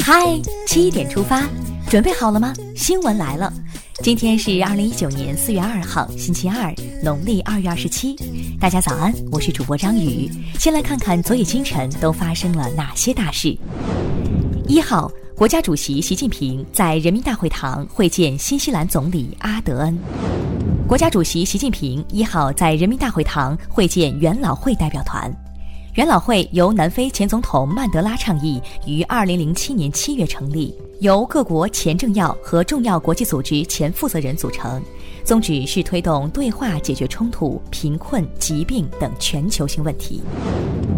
嗨，七点出发，准备好了吗？新闻来了，今天是二零一九年四月二号，星期二，农历二月二十七。大家早安，我是主播张宇。先来看看昨夜今晨都发生了哪些大事。一号，国家主席习近平在人民大会堂会见新西兰总理阿德恩。国家主席习近平一号在人民大会堂会见元老会代表团。元老会由南非前总统曼德拉倡议，于二零零七年七月成立，由各国前政要和重要国际组织前负责人组成，宗旨是推动对话解决冲突、贫困、疾病等全球性问题。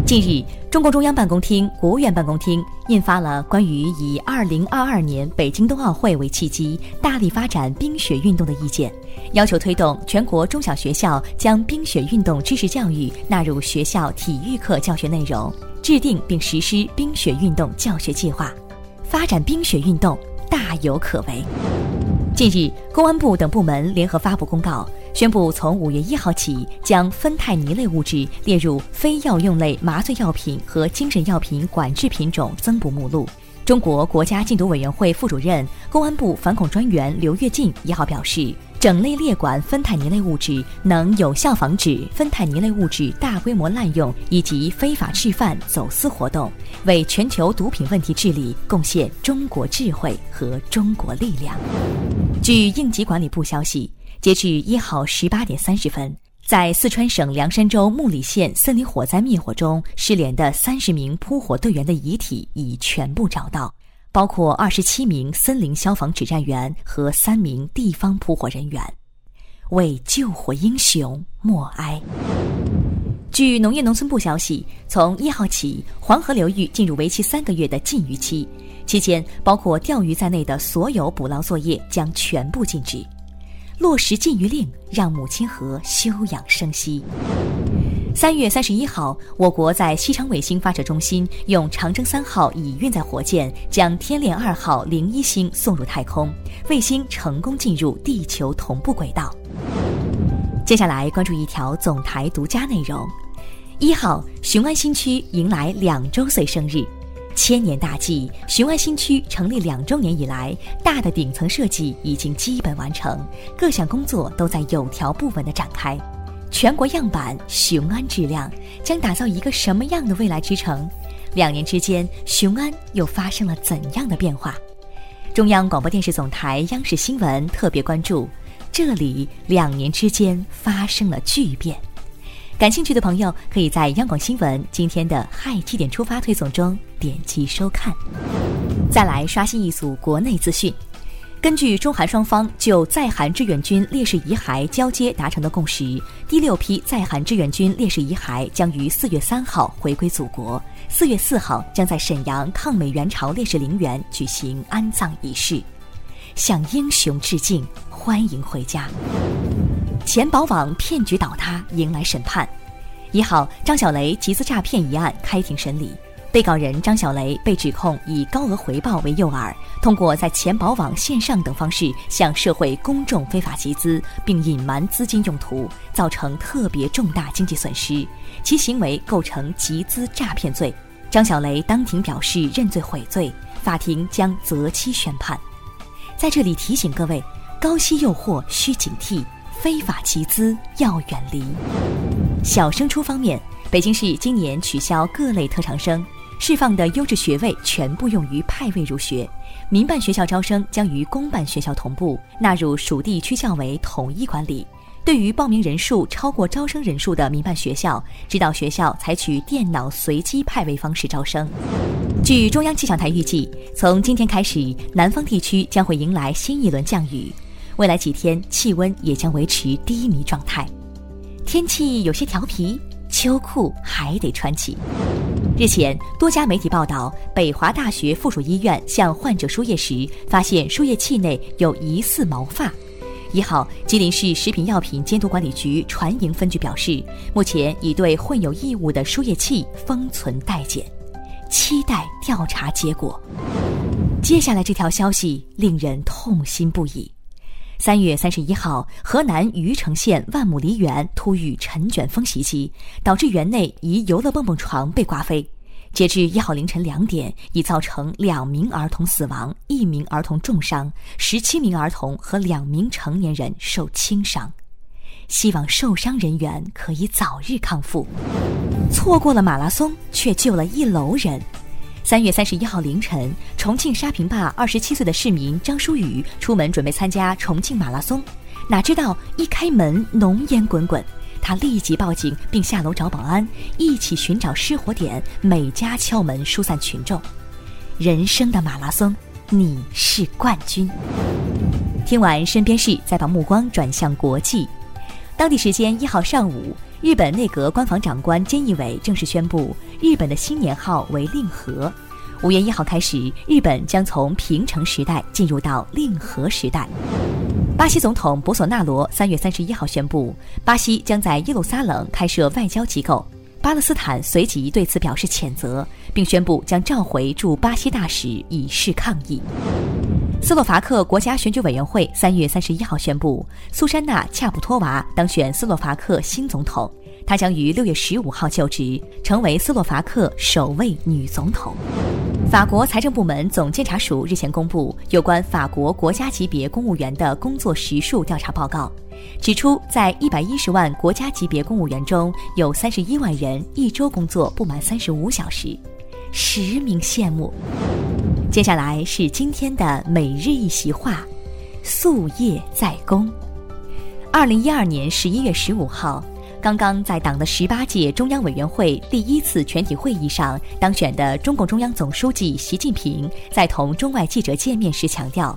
近日，中共中央办公厅、国务院办公厅印发了关于以二零二二年北京冬奥会为契机，大力发展冰雪运动的意见，要求推动全国中小学校将冰雪运动知识教育纳入学校体育课教学内容，制定并实施冰雪运动教学计划，发展冰雪运动大有可为。近日，公安部等部门联合发布公告。宣布，从五月一号起，将芬太尼类物质列入非药用类麻醉药品和精神药品管制品种增补目录。中国国家禁毒委员会副主任、公安部反恐专员刘跃进一号表示，整类列管芬太尼类物质，能有效防止芬太尼类物质大规模滥用以及非法制贩、走私活动，为全球毒品问题治理贡献中国智慧和中国力量。据应急管理部消息。截至一号十八点三十分，在四川省凉山州木里县森林火灾灭火中失联的三十名扑火队员的遗体已全部找到，包括二十七名森林消防指战员和三名地方扑火人员。为救火英雄默哀。据农业农村部消息，从一号起，黄河流域进入为期三个月的禁渔期，期间包括钓鱼在内的所有捕捞作业将全部禁止。落实禁渔令，让母亲河休养生息。三月三十一号，我国在西昌卫星发射中心用长征三号乙运载火箭将天链二号零一星送入太空，卫星成功进入地球同步轨道。接下来关注一条总台独家内容：一号，雄安新区迎来两周岁生日。千年大计，雄安新区成立两周年以来，大的顶层设计已经基本完成，各项工作都在有条不紊地展开。全国样板雄安质量将打造一个什么样的未来之城？两年之间，雄安又发生了怎样的变化？中央广播电视总台央视新闻特别关注，这里两年之间发生了巨变。感兴趣的朋友可以在央广新闻今天的“嗨七点出发”推送中点击收看。再来刷新一组国内资讯。根据中韩双方就在韩志愿军烈士遗骸交接达成的共识，第六批在韩志愿军烈士遗骸将于四月三号回归祖国，四月四号将在沈阳抗美援朝烈士陵园举行安葬仪式，向英雄致敬，欢迎回家。钱宝网骗局倒塌，迎来审判。一号，张小雷集资诈骗一案开庭审理，被告人张小雷被指控以高额回报为诱饵，通过在钱宝网线上等方式向社会公众非法集资，并隐瞒资金用途，造成特别重大经济损失，其行为构成集资诈骗罪。张小雷当庭表示认罪悔罪，法庭将择期宣判。在这里提醒各位，高息诱惑需警惕。非法集资要远离。小升初方面，北京市今年取消各类特长生，释放的优质学位全部用于派位入学。民办学校招生将与公办学校同步，纳入属地区教委统一管理。对于报名人数超过招生人数的民办学校，指导学校采取电脑随机派位方式招生。据中央气象台预计，从今天开始，南方地区将会迎来新一轮降雨。未来几天气温也将维持低迷状态，天气有些调皮，秋裤还得穿起。日前，多家媒体报道，北华大学附属医院向患者输液时，发现输液器内有疑似毛发。一号，吉林市食品药品监督管理局船营分局表示，目前已对混有异物的输液器封存待检，期待调查结果。接下来这条消息令人痛心不已。三月三十一号，河南虞城县万亩梨园突遇尘卷风袭击，导致园内一游乐蹦蹦床被刮飞。截至一号凌晨两点，已造成两名儿童死亡，一名儿童重伤，十七名儿童和两名成年人受轻伤。希望受伤人员可以早日康复。错过了马拉松，却救了一楼人。三月三十一号凌晨，重庆沙坪坝二十七岁的市民张舒宇出门准备参加重庆马拉松，哪知道一开门浓烟滚滚，他立即报警并下楼找保安，一起寻找失火点，每家敲门疏散群众。人生的马拉松，你是冠军。听完身边事，再把目光转向国际。当地时间一号上午，日本内阁官房长官菅义伟正式宣布，日本的新年号为令和。五月一号开始，日本将从平成时代进入到令和时代。巴西总统博索纳罗三月三十一号宣布，巴西将在耶路撒冷开设外交机构。巴勒斯坦随即对此表示谴责，并宣布将召回驻巴西大使以示抗议。斯洛伐克国家选举委员会三月三十一号宣布，苏珊娜·恰普托娃当选斯洛伐克新总统，她将于六月十五号就职，成为斯洛伐克首位女总统。法国财政部门总监察署日前公布有关法国国家级别公务员的工作时数调查报告，指出，在一百一十万国家级别公务员中，有三十一万人一周工作不满三十五小时，实名羡慕。接下来是今天的每日一席话：夙夜在公。二零一二年十一月十五号，刚刚在党的十八届中央委员会第一次全体会议上当选的中共中央总书记习近平，在同中外记者见面时强调，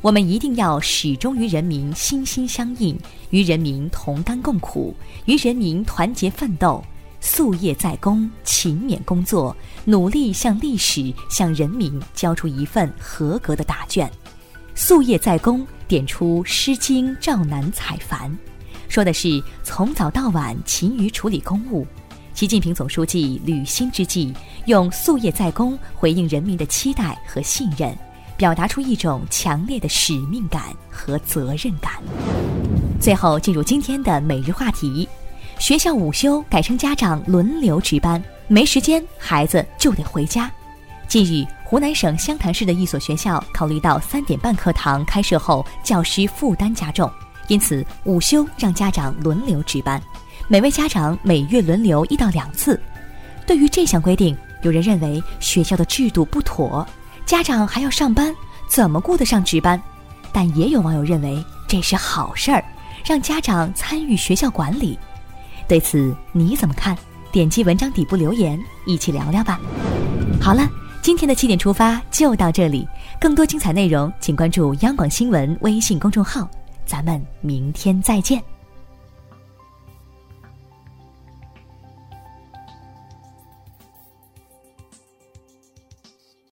我们一定要始终与人民心心相印，与人民同甘共苦，与人民团结奋斗。夙夜在公，勤勉工作，努力向历史、向人民交出一份合格的答卷。夙夜在公，点出《诗经·赵南采繁》，说的是从早到晚勤于处理公务。习近平总书记履新之际，用夙夜在公回应人民的期待和信任，表达出一种强烈的使命感和责任感。最后，进入今天的每日话题。学校午休改成家长轮流值班，没时间，孩子就得回家。近日，湖南省湘潭市的一所学校考虑到三点半课堂开设后教师负担加重，因此午休让家长轮流值班，每位家长每月轮流一到两次。对于这项规定，有人认为学校的制度不妥，家长还要上班，怎么顾得上值班？但也有网友认为这是好事儿，让家长参与学校管理。对此你怎么看？点击文章底部留言，一起聊聊吧。好了，今天的七点出发就到这里，更多精彩内容请关注央广新闻微信公众号，咱们明天再见。